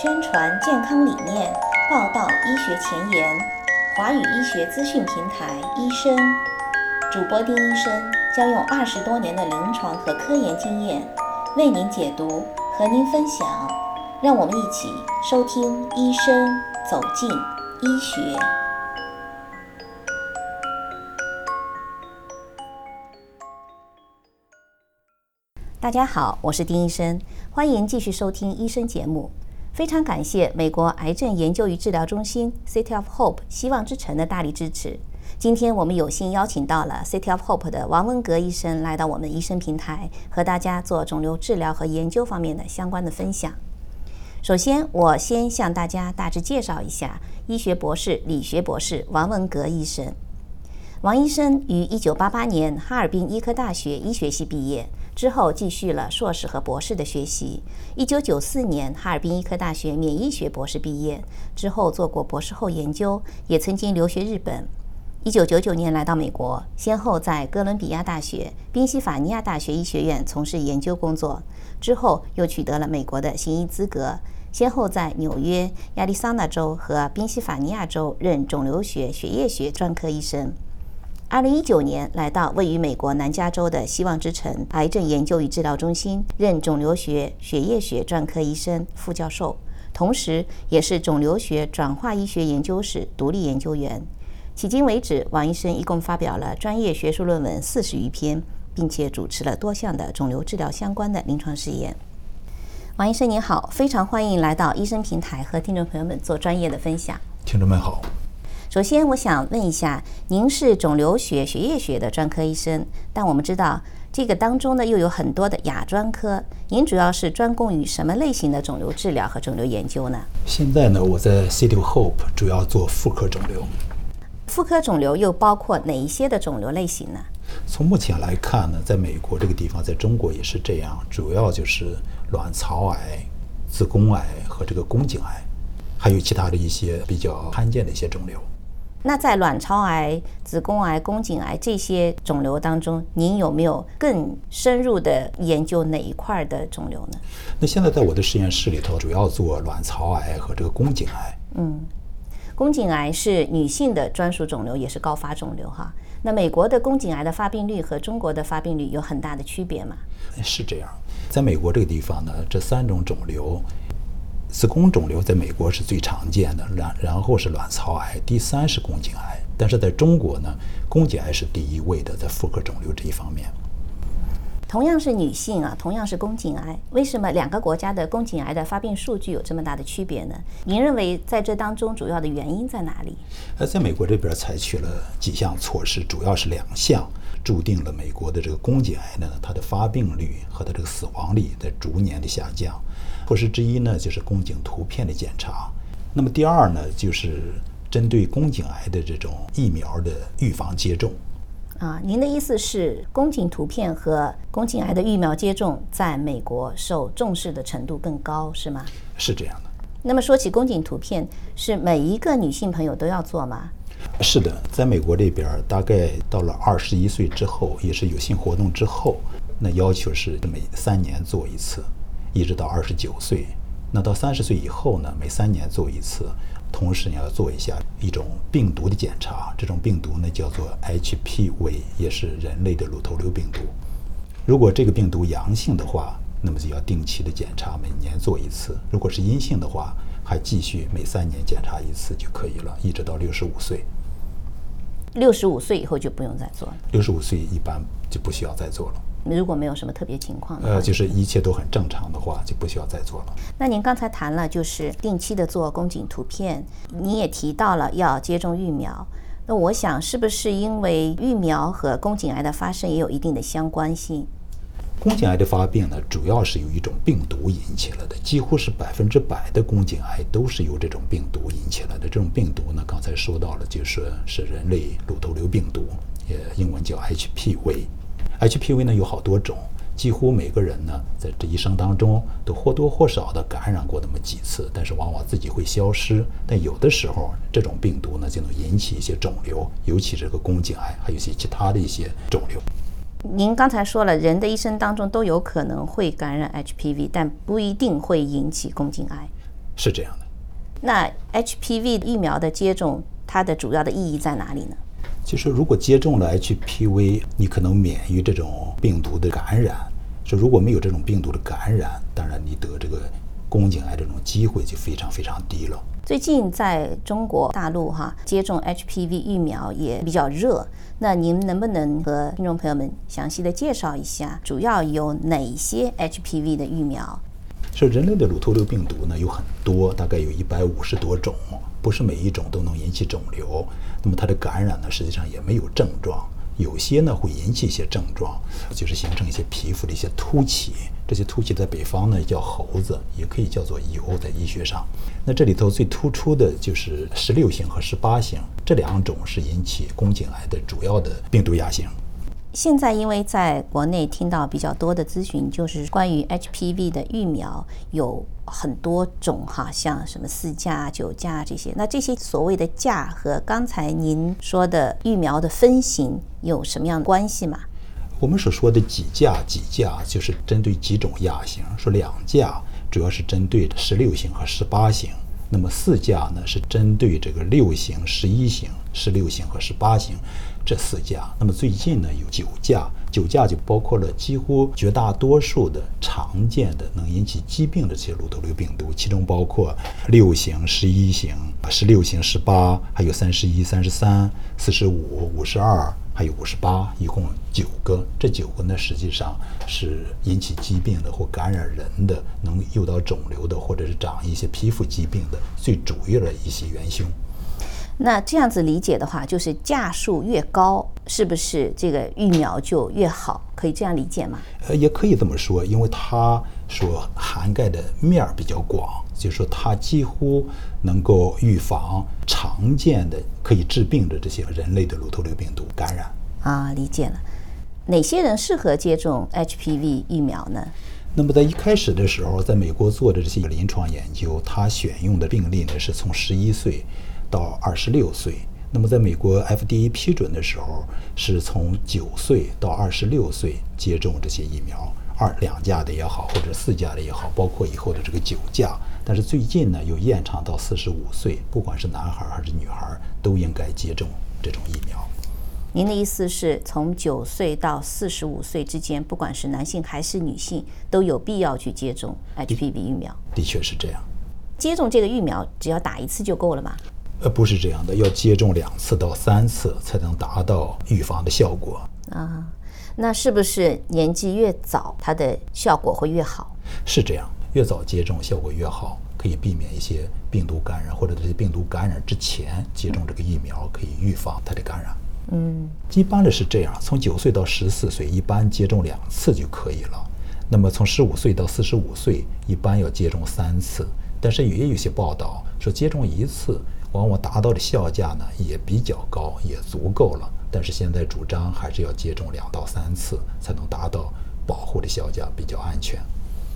宣传健康理念，报道医学前沿，华语医学资讯平台医生主播丁医生将用二十多年的临床和科研经验为您解读，和您分享。让我们一起收听医生走进医学。大家好，我是丁医生，欢迎继续收听医生节目。非常感谢美国癌症研究与治疗中心 City of Hope 希望之城的大力支持。今天我们有幸邀请到了 City of Hope 的王文革医生来到我们医生平台，和大家做肿瘤治疗和研究方面的相关的分享。首先，我先向大家大致介绍一下医学博士、理学博士王文革医生。王医生于1988年哈尔滨医科大学医学系毕业。之后继续了硕士和博士的学习。一九九四年，哈尔滨医科大学免疫学博士毕业之后，做过博士后研究，也曾经留学日本。一九九九年来到美国，先后在哥伦比亚大学、宾夕法尼亚大学医学院从事研究工作，之后又取得了美国的行医资格，先后在纽约、亚利桑那州和宾夕法尼亚州任肿瘤学、血液学专科医生。二零一九年来到位于美国南加州的希望之城癌症研究与治疗中心，任肿瘤学、血液学专科医生、副教授，同时也是肿瘤学转化医学研究室独立研究员。迄今为止，王医生一共发表了专业学术论文四十余篇，并且主持了多项的肿瘤治疗相关的临床试验。王医生您好，非常欢迎来到医生平台和听众朋友们做专业的分享。听众们好。首先，我想问一下，您是肿瘤学、血液学的专科医生，但我们知道这个当中呢又有很多的亚专科，您主要是专攻于什么类型的肿瘤治疗和肿瘤研究呢？现在呢，我在 City of Hope 主要做妇科肿瘤。妇科肿瘤又包括哪一些的肿瘤类型呢？从目前来看呢，在美国这个地方，在中国也是这样，主要就是卵巢癌、子宫癌和这个宫颈癌，还有其他的一些比较罕见的一些肿瘤。那在卵巢癌、子宫癌、宫颈癌这些肿瘤当中，您有没有更深入的研究哪一块的肿瘤呢？那现在在我的实验室里头，主要做卵巢癌和这个宫颈癌。嗯，宫颈癌是女性的专属肿瘤，也是高发肿瘤哈。那美国的宫颈癌的发病率和中国的发病率有很大的区别吗？是这样，在美国这个地方呢，这三种肿瘤。子宫肿瘤在美国是最常见的，然然后是卵巢癌，第三是宫颈癌。但是在中国呢，宫颈癌是第一位的，在妇科肿瘤这一方面。同样是女性啊，同样是宫颈癌，为什么两个国家的宫颈癌的发病数据有这么大的区别呢？您认为在这当中主要的原因在哪里？呃，在美国这边采取了几项措施，主要是两项，注定了美国的这个宫颈癌呢，它的发病率和它这个死亡率在逐年的下降。措施之一呢，就是宫颈图片的检查。那么第二呢，就是针对宫颈癌的这种疫苗的预防接种。啊，您的意思是宫颈图片和宫颈癌的疫苗接种在美国受重视的程度更高，是吗？是这样的。那么说起宫颈图片，是每一个女性朋友都要做吗？是的，在美国这边，大概到了二十一岁之后，也是有性活动之后，那要求是每三年做一次。一直到二十九岁，那到三十岁以后呢？每三年做一次，同时你要做一下一种病毒的检查。这种病毒呢叫做 HPV，也是人类的乳头瘤病毒。如果这个病毒阳性的话，那么就要定期的检查，每年做一次。如果是阴性的话，还继续每三年检查一次就可以了，一直到六十五岁。六十五岁以后就不用再做了。六十五岁一般就不需要再做了。如果没有什么特别情况，呃，就是一切都很正常的话，就不需要再做了。那您刚才谈了，就是定期的做宫颈图片，你也提到了要接种疫苗。那我想，是不是因为疫苗和宫颈癌的发生也有一定的相关性？宫颈癌的发病呢，主要是由一种病毒引起了的，几乎是百分之百的宫颈癌都是由这种病毒引起来的。这种病毒呢，刚才说到了，就是是人类乳头瘤病毒，也英文叫 HPV。HPV 呢有好多种，几乎每个人呢在这一生当中都或多或少的感染过那么几次，但是往往自己会消失。但有的时候这种病毒呢就能引起一些肿瘤，尤其这个宫颈癌，还有一些其他的一些肿瘤。您刚才说了，人的一生当中都有可能会感染 HPV，但不一定会引起宫颈癌。是这样的。那 HPV 疫苗的接种，它的主要的意义在哪里呢？就是如果接种了 HPV，你可能免于这种病毒的感染。说如果没有这种病毒的感染，当然你得这个宫颈癌这种机会就非常非常低了。最近在中国大陆哈，接种 HPV 疫苗也比较热。那您能不能和听众朋友们详细的介绍一下，主要有哪些 HPV 的疫苗？说人类的乳头瘤病毒呢有很多，大概有一百五十多种，不是每一种都能引起肿瘤。那么它的感染呢，实际上也没有症状。有些呢会引起一些症状，就是形成一些皮肤的一些凸起，这些凸起在北方呢叫猴子，也可以叫做疣在医学上。那这里头最突出的就是十六型和十八型这两种是引起宫颈癌的主要的病毒亚型。现在因为在国内听到比较多的咨询，就是关于 HPV 的疫苗有很多种哈，像什么四价、九价这些。那这些所谓的价和刚才您说的疫苗的分型有什么样的关系吗？我们所说的几价几价，就是针对几种亚型。说两价主要是针对十六型和十八型，那么四价呢是针对这个六型、十一型、十六型和十八型。这四价，那么最近呢有九价，九价就包括了几乎绝大多数的常见的能引起疾病的这些乳头瘤病毒，其中包括六型、十一型、十六型、十八，还有三十一、三十三、四十五、五十二，还有五十八，一共九个。这九个呢，实际上是引起疾病的或感染人的，能诱导肿瘤的，或者是长一些皮肤疾病的最主要的一些元凶。那这样子理解的话，就是价数越高，是不是这个疫苗就越好？可以这样理解吗？呃，也可以这么说，因为它所涵盖的面儿比较广，就是说它几乎能够预防常见的可以治病的这些人类的乳头瘤病毒感染。啊，理解了。哪些人适合接种 HPV 疫苗呢？那么在一开始的时候，在美国做的这些临床研究，它选用的病例呢是从十一岁。到二十六岁，那么在美国 FDA 批准的时候，是从九岁到二十六岁接种这些疫苗，二两价的也好，或者四价的也好，包括以后的这个九价。但是最近呢，又延长到四十五岁，不管是男孩还是女孩，都应该接种这种疫苗。您的意思是从九岁到四十五岁之间，不管是男性还是女性，都有必要去接种 HPV 疫苗？的确是这样。接种这个疫苗，只要打一次就够了吗？呃，不是这样的，要接种两次到三次才能达到预防的效果啊。那是不是年纪越早，它的效果会越好？是这样，越早接种效果越好，可以避免一些病毒感染，或者这些病毒感染之前接种这个疫苗，可以预防它的感染。嗯，一般的是这样，从九岁到十四岁，一般接种两次就可以了。那么从十五岁到四十五岁，一般要接种三次。但是也有些报道说，接种一次。往往达到的效价呢也比较高，也足够了。但是现在主张还是要接种两到三次，才能达到保护的效果比较安全。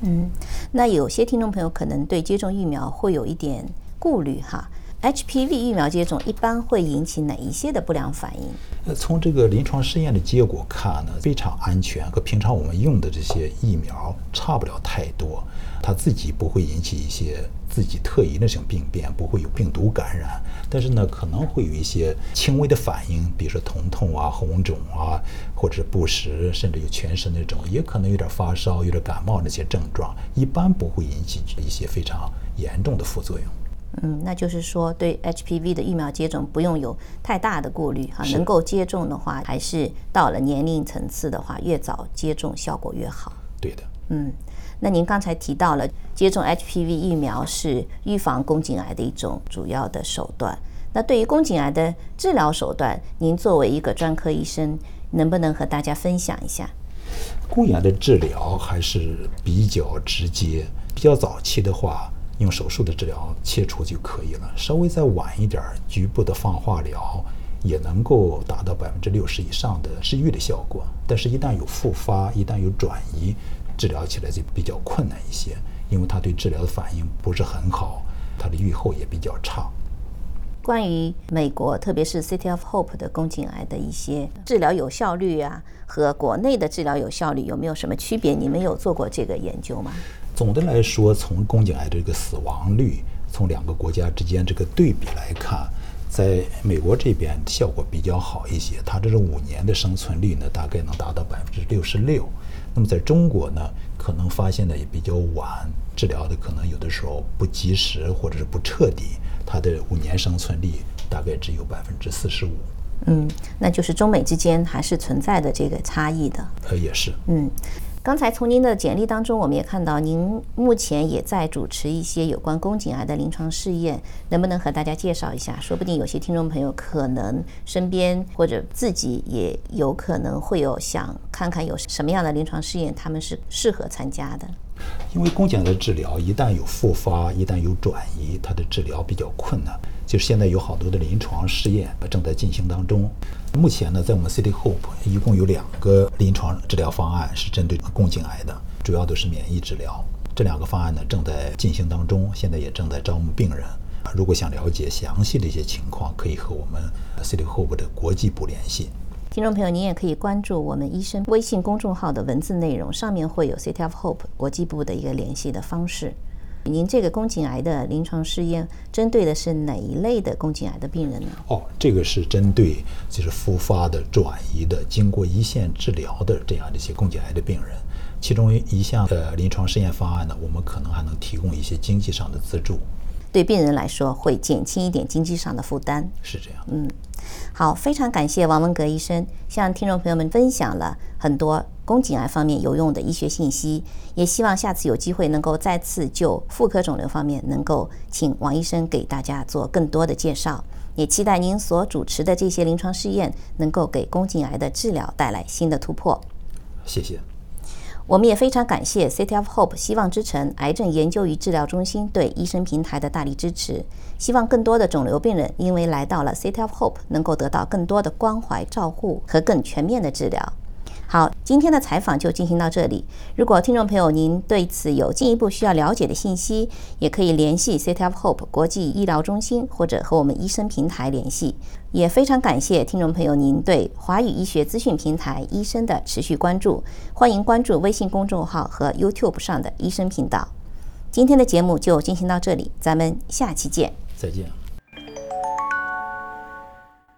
嗯，那有些听众朋友可能对接种疫苗会有一点顾虑哈。HPV 疫苗接种一般会引起哪一些的不良反应？呃，从这个临床试验的结果看呢，非常安全，和平常我们用的这些疫苗差不了太多。它自己不会引起一些自己特异的这种病变，不会有病毒感染，但是呢，可能会有一些轻微的反应，比如说疼痛啊、红肿啊，或者不适，甚至有全身那种，也可能有点发烧、有点感冒那些症状，一般不会引起一些非常严重的副作用。嗯，那就是说，对 HPV 的疫苗接种不用有太大的顾虑哈，能够接种的话，还是到了年龄层次的话，越早接种效果越好。对的，嗯，那您刚才提到了接种 HPV 疫苗是预防宫颈癌的一种主要的手段。那对于宫颈癌的治疗手段，您作为一个专科医生，能不能和大家分享一下？宫颈癌的治疗还是比较直接，比较早期的话。用手术的治疗切除就可以了，稍微再晚一点儿，局部的放化疗也能够达到百分之六十以上的治愈的效果。但是，一旦有复发，一旦有转移，治疗起来就比较困难一些，因为它对治疗的反应不是很好，它的预后也比较差。关于美国，特别是 City of Hope 的宫颈癌的一些治疗有效率啊，和国内的治疗有效率有没有什么区别？你们有做过这个研究吗？总的来说，从宫颈癌这个死亡率，从两个国家之间这个对比来看，在美国这边效果比较好一些，它这是五年的生存率呢，大概能达到百分之六十六。那么在中国呢，可能发现的也比较晚，治疗的可能有的时候不及时或者是不彻底，它的五年生存率大概只有百分之四十五。嗯，那就是中美之间还是存在的这个差异的。呃，也是。嗯。刚才从您的简历当中，我们也看到您目前也在主持一些有关宫颈癌的临床试验，能不能和大家介绍一下？说不定有些听众朋友可能身边或者自己也有可能会有想看看有什么样的临床试验，他们是适合参加的。因为宫颈癌的治疗一旦有复发，一旦有转移，它的治疗比较困难。就是现在有好多的临床试验正在进行当中。目前呢，在我们 City Hope 一共有两个临床治疗方案是针对宫颈癌的，主要都是免疫治疗。这两个方案呢正在进行当中，现在也正在招募病人。如果想了解详细的一些情况，可以和我们 City Hope 的国际部联系。听众朋友，您也可以关注我们医生微信公众号的文字内容，上面会有 City of Hope 国际部的一个联系的方式。您这个宫颈癌的临床试验针对的是哪一类的宫颈癌的病人呢？哦，这个是针对就是复发的、转移的、经过一线治疗的这样的一些宫颈癌的病人。其中一项呃临床试验方案呢，我们可能还能提供一些经济上的资助，对病人来说会减轻一点经济上的负担。是这样。嗯，好，非常感谢王文革医生向听众朋友们分享了很多。宫颈癌方面有用的医学信息，也希望下次有机会能够再次就妇科肿瘤方面能够请王医生给大家做更多的介绍，也期待您所主持的这些临床试验能够给宫颈癌的治疗带来新的突破。谢谢。我们也非常感谢 City of Hope 希望之城癌症研究与治疗中心对医生平台的大力支持，希望更多的肿瘤病人因为来到了 City of Hope 能够得到更多的关怀照护和更全面的治疗。好，今天的采访就进行到这里。如果听众朋友您对此有进一步需要了解的信息，也可以联系 City of Hope 国际医疗中心，或者和我们医生平台联系。也非常感谢听众朋友您对华语医学资讯平台医生的持续关注，欢迎关注微信公众号和 YouTube 上的医生频道。今天的节目就进行到这里，咱们下期见。再见。